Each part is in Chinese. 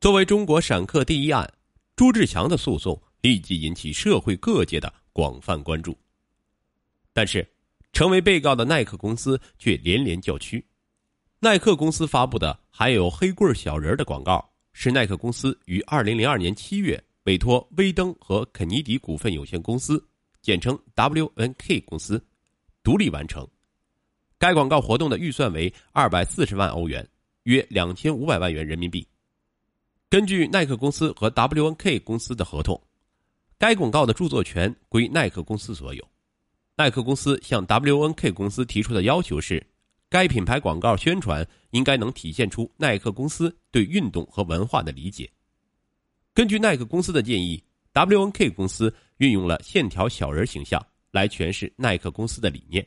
作为中国闪客第一案，朱志强的诉讼立即引起社会各界的广泛关注。但是，成为被告的耐克公司却连连叫屈。耐克公司发布的还有黑棍小人的广告，是耐克公司于二零零二年七月委托威登和肯尼迪股份有限公司（简称 WNK 公司）独立完成。该广告活动的预算为二百四十万欧元，约两千五百万元人民币。根据耐克公司和 WNK 公司的合同，该广告的著作权归耐克公司所有。耐克公司向 WNK 公司提出的要求是，该品牌广告宣传应该能体现出耐克公司对运动和文化的理解。根据耐克公司的建议，WNK 公司运用了线条小人形象来诠释耐克公司的理念。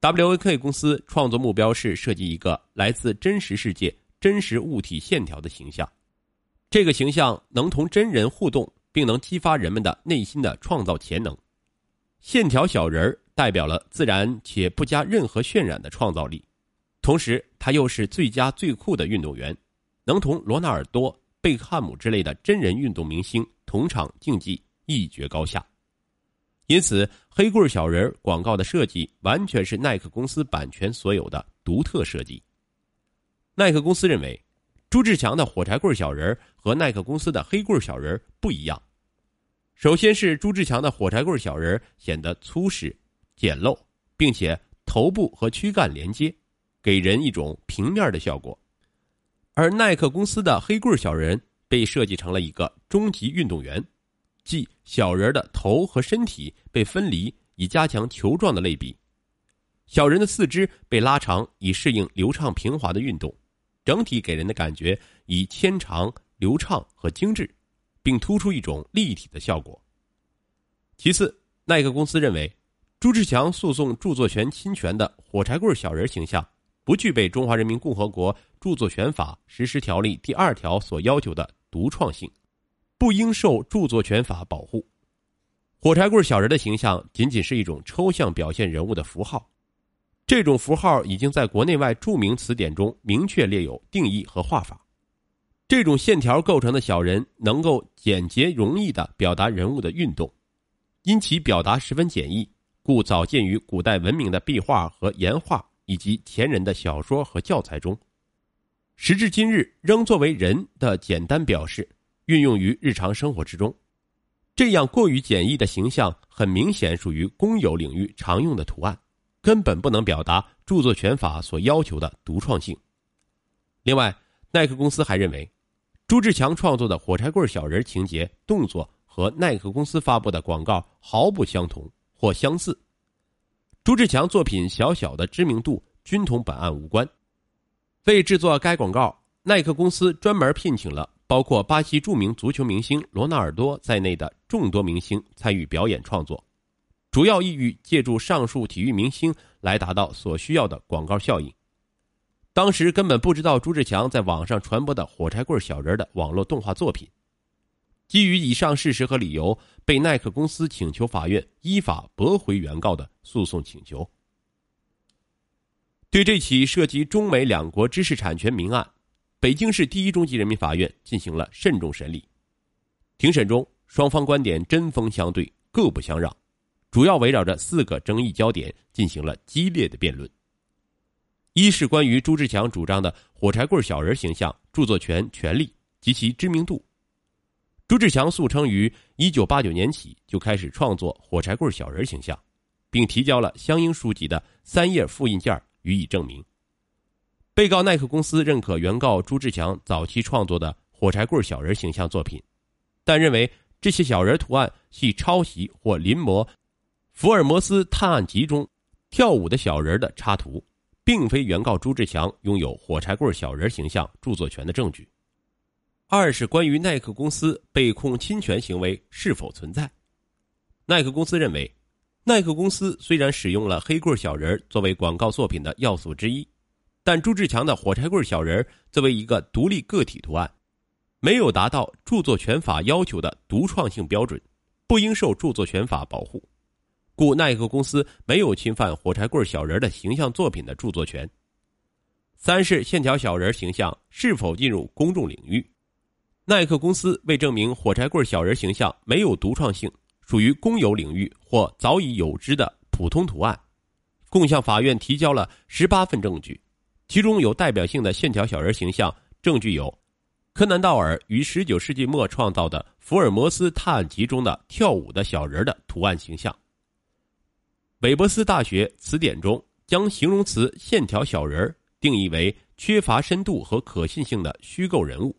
WNK 公司创作目标是设计一个来自真实世界真实物体线条的形象，这个形象能同真人互动，并能激发人们的内心的创造潜能。线条小人儿代表了自然且不加任何渲染的创造力，同时他又是最佳最酷的运动员，能同罗纳尔多、贝克汉姆之类的真人运动明星同场竞技，一决高下。因此，黑棍小人广告的设计完全是耐克公司版权所有的独特设计。耐克公司认为，朱志强的火柴棍小人和耐克公司的黑棍小人不一样。首先是朱志强的火柴棍小人显得粗实、简陋，并且头部和躯干连接，给人一种平面的效果；而耐克公司的黑棍小人被设计成了一个终极运动员。即小人的头和身体被分离，以加强球状的类比；小人的四肢被拉长，以适应流畅平滑的运动。整体给人的感觉以纤长、流畅和精致，并突出一种立体的效果。其次，耐克公司认为，朱志强诉讼著作权侵权的火柴棍小人形象不具备《中华人民共和国著作权法实施条例》第二条所要求的独创性。不应受著作权法保护。火柴棍小人的形象仅仅是一种抽象表现人物的符号，这种符号已经在国内外著名词典中明确列有定义和画法。这种线条构成的小人能够简洁容易的表达人物的运动，因其表达十分简易，故早见于古代文明的壁画和岩画以及前人的小说和教材中，时至今日仍作为人的简单表示。运用于日常生活之中，这样过于简易的形象，很明显属于公有领域常用的图案，根本不能表达著作权法所要求的独创性。另外，耐克公司还认为，朱志强创作的火柴棍小人情节动作和耐克公司发布的广告毫不相同或相似。朱志强作品小小的知名度均同本案无关。为制作该广告，耐克公司专门聘请了。包括巴西著名足球明星罗纳尔多在内的众多明星参与表演创作，主要意欲借助上述体育明星来达到所需要的广告效应。当时根本不知道朱志强在网上传播的火柴棍小人的网络动画作品。基于以上事实和理由，被耐克公司请求法院依法驳回原告的诉讼请求。对这起涉及中美两国知识产权民案。北京市第一中级人民法院进行了慎重审理，庭审中双方观点针锋相对，各不相让，主要围绕着四个争议焦点进行了激烈的辩论。一是关于朱志强主张的火柴棍小人形象著作权权利及其知名度。朱志强诉称于一九八九年起就开始创作火柴棍小人形象，并提交了相应书籍的三页复印件予以证明。被告耐克公司认可原告朱志强早期创作的火柴棍小人形象作品，但认为这些小人图案系抄袭或临摹《福尔摩斯探案集》中跳舞的小人的插图，并非原告朱志强拥有火柴棍小人形象著作权的证据。二是关于耐克公司被控侵权行为是否存在，耐克公司认为，耐克公司虽然使用了黑棍小人作为广告作品的要素之一。但朱志强的火柴棍小人作为一个独立个体图案，没有达到著作权法要求的独创性标准，不应受著作权法保护，故耐克公司没有侵犯火柴棍小人的形象作品的著作权。三是线条小人形象是否进入公众领域，耐克公司为证明火柴棍小人形象没有独创性，属于公有领域或早已有之的普通图案，共向法院提交了十八份证据，其中有代表性的线条小人形象证据有：柯南道尔于十九世纪末创造的《福尔摩斯探案集》中的跳舞的小人的图案形象。韦伯斯大学词典中将形容词“线条小人儿”定义为缺乏深度和可信性的虚构人物。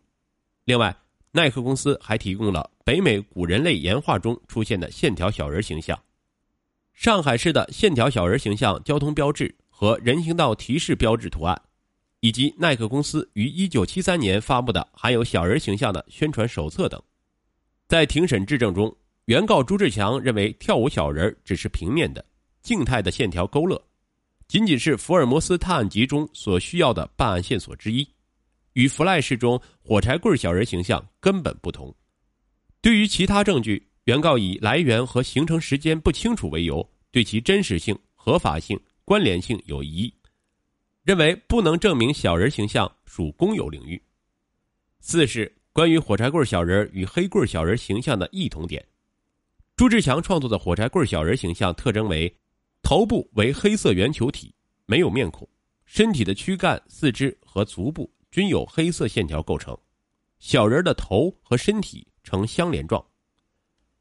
另外，耐克公司还提供了北美古人类岩画中出现的线条小人形象、上海市的线条小人形象交通标志和人行道提示标志图案，以及耐克公司于1973年发布的含有小人形象的宣传手册等。在庭审质证中，原告朱志强认为跳舞小人只是平面的。静态的线条勾勒，仅仅是福尔摩斯探案集中所需要的办案线索之一，与弗赖士中火柴棍小人形象根本不同。对于其他证据，原告以来源和形成时间不清楚为由，对其真实性、合法性、关联性有疑义，认为不能证明小人形象属公有领域。四是关于火柴棍小人与黑棍小人形象的异同点，朱志强创作的火柴棍小人形象特征为。头部为黑色圆球体，没有面孔；身体的躯干、四肢和足部均有黑色线条构成。小人的头和身体呈相连状。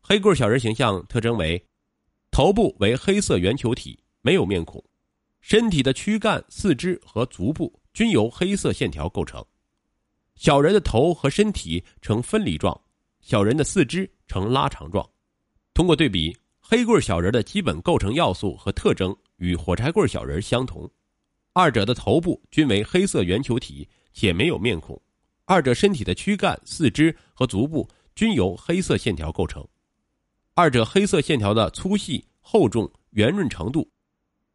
黑棍小人形象特征为：头部为黑色圆球体，没有面孔；身体的躯干、四肢和足部均由黑色线条构成。小人的头和身体呈分离状，小人的四肢呈拉长状。通过对比。黑棍小人的基本构成要素和特征与火柴棍小人相同，二者的头部均为黑色圆球体且没有面孔，二者身体的躯干、四肢和足部均由黑色线条构成，二者黑色线条的粗细、厚重、圆润程度，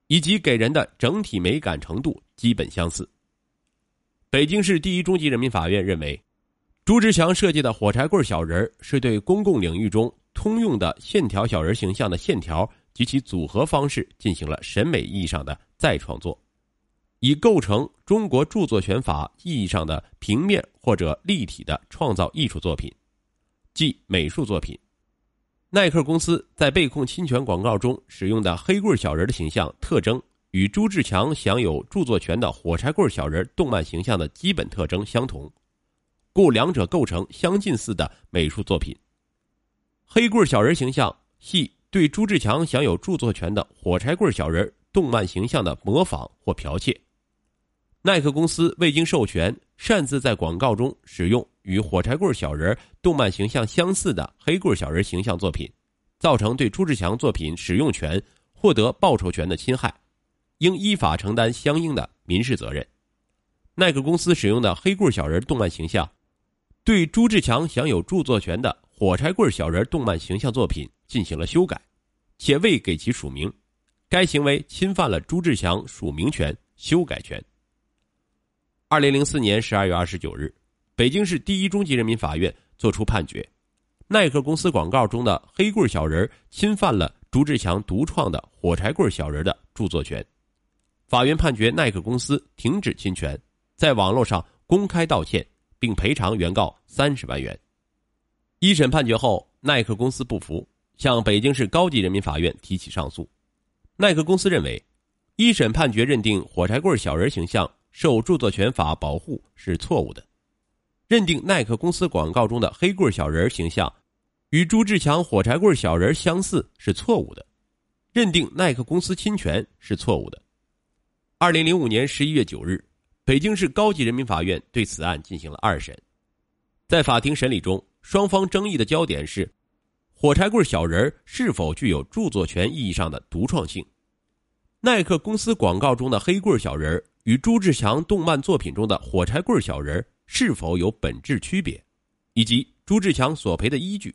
以及给人的整体美感程度基本相似。北京市第一中级人民法院认为，朱志强设计的火柴棍小人是对公共领域中。通用的线条小人形象的线条及其组合方式进行了审美意义上的再创作，以构成中国著作权法意义上的平面或者立体的创造艺术作品，即美术作品。耐克公司在被控侵权广告中使用的黑棍小人的形象特征，与朱志强享有著作权的火柴棍小人动漫形象的基本特征相同，故两者构成相近似的美术作品。黑棍小人形象系对朱志强享有著作权的火柴棍小人动漫形象的模仿或剽窃。耐克公司未经授权，擅自在广告中使用与火柴棍小人动漫形象相似的黑棍小人形象作品，造成对朱志强作品使用权、获得报酬权的侵害，应依法承担相应的民事责任。耐克公司使用的黑棍小人动漫形象，对朱志强享有著作权的。火柴棍小人动漫形象作品进行了修改，且未给其署名，该行为侵犯了朱志强署名权、修改权。二零零四年十二月二十九日，北京市第一中级人民法院作出判决：耐克公司广告中的黑棍小人侵犯了朱志强独创的火柴棍小人的著作权。法院判决耐克公司停止侵权，在网络上公开道歉，并赔偿原告三十万元。一审判决后，耐克公司不服，向北京市高级人民法院提起上诉。耐克公司认为，一审判决认定火柴棍小人形象受著作权法保护是错误的，认定耐克公司广告中的黑棍小人形象与朱志强火柴棍小人相似是错误的，认定耐克公司侵权是错误的。二零零五年十一月九日，北京市高级人民法院对此案进行了二审，在法庭审理中。双方争议的焦点是，火柴棍小人是否具有著作权意义上的独创性？耐克公司广告中的黑棍小人与朱志强动漫作品中的火柴棍小人是否有本质区别？以及朱志强索赔的依据？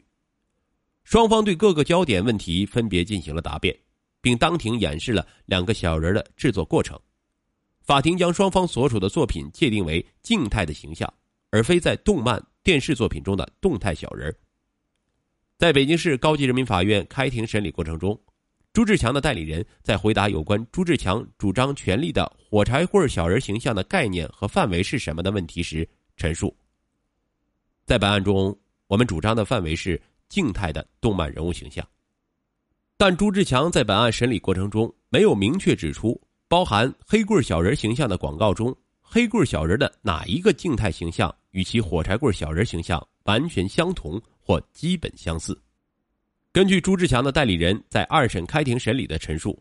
双方对各个焦点问题分别进行了答辩，并当庭演示了两个小人的制作过程。法庭将双方所属的作品界定为静态的形象，而非在动漫。电视作品中的动态小人在北京市高级人民法院开庭审理过程中，朱志强的代理人在回答有关朱志强主张权利的火柴棍小人形象的概念和范围是什么的问题时，陈述：在本案中，我们主张的范围是静态的动漫人物形象，但朱志强在本案审理过程中没有明确指出包含黑棍小人形象的广告中，黑棍小人的哪一个静态形象与其火柴棍小人形象完全相同或基本相似。根据朱志强的代理人在二审开庭审理的陈述，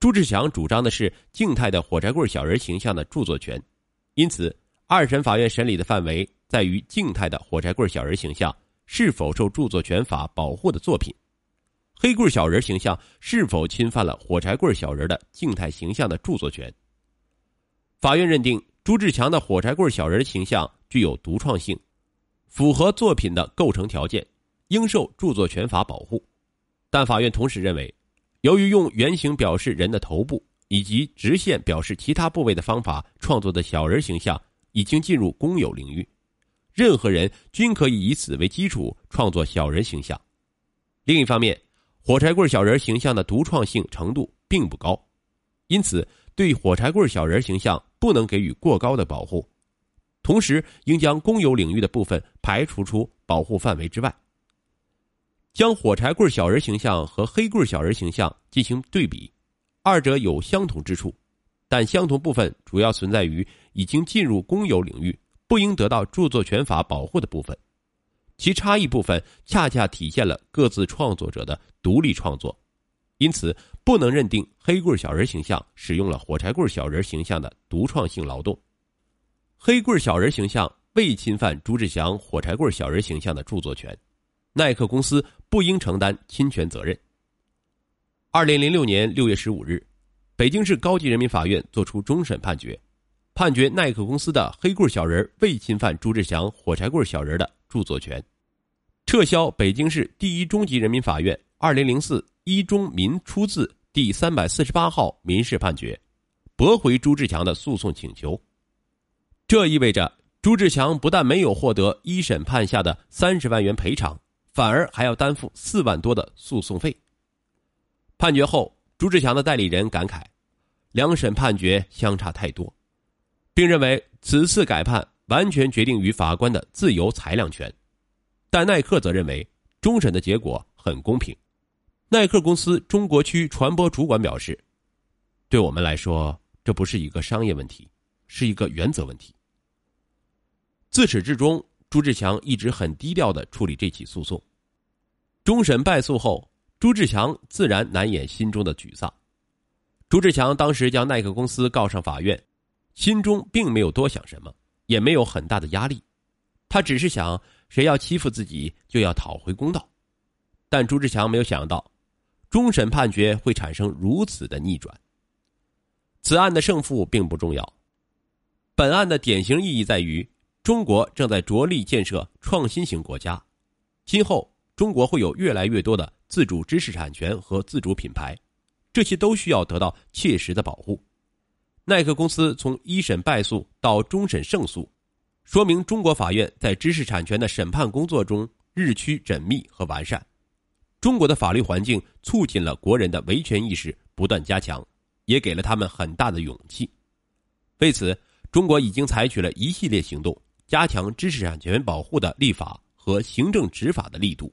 朱志强主张的是静态的火柴棍小人形象的著作权，因此二审法院审理的范围在于静态的火柴棍小人形象是否受著作权法保护的作品，黑棍小人形象是否侵犯了火柴棍小人的静态形象的著作权。法院认定朱志强的火柴棍小人形象具有独创性，符合作品的构成条件，应受著作权法保护。但法院同时认为，由于用圆形表示人的头部以及直线表示其他部位的方法创作的小人形象已经进入公有领域，任何人均可以以此为基础创作小人形象。另一方面，火柴棍小人形象的独创性程度并不高，因此对火柴棍小人形象不能给予过高的保护，同时应将公有领域的部分排除出保护范围之外。将火柴棍小人形象和黑棍小人形象进行对比，二者有相同之处，但相同部分主要存在于已经进入公有领域、不应得到著作权法保护的部分，其差异部分恰恰体现了各自创作者的独立创作，因此不能认定黑棍小人形象使用了火柴棍小人形象的独创性劳动。黑棍小人形象未侵犯朱志祥火柴棍小人形象的著作权。耐克公司不应承担侵权责任。二零零六年六月十五日，北京市高级人民法院作出终审判决，判决耐克公司的黑棍小人未侵犯朱志祥火柴棍小人的著作权，撤销北京市第一中级人民法院二零零四一中民初字第三百四十八号民事判决，驳回朱志强的诉讼请求。这意味着朱志强不但没有获得一审判下的三十万元赔偿。反而还要担负四万多的诉讼费。判决后，朱志强的代理人感慨，两审判决相差太多，并认为此次改判完全决定于法官的自由裁量权。但耐克则认为终审的结果很公平。耐克公司中国区传播主管表示：“对我们来说，这不是一个商业问题，是一个原则问题。”自始至终。朱志强一直很低调的处理这起诉讼，终审败诉后，朱志强自然难掩心中的沮丧。朱志强当时将耐克公司告上法院，心中并没有多想什么，也没有很大的压力，他只是想谁要欺负自己就要讨回公道。但朱志强没有想到，终审判决会产生如此的逆转。此案的胜负并不重要，本案的典型意义在于。中国正在着力建设创新型国家，今后中国会有越来越多的自主知识产权和自主品牌，这些都需要得到切实的保护。耐克公司从一审败诉到终审胜诉，说明中国法院在知识产权的审判工作中日趋缜密和完善。中国的法律环境促进了国人的维权意识不断加强，也给了他们很大的勇气。为此，中国已经采取了一系列行动。加强知识产权保护的立法和行政执法的力度。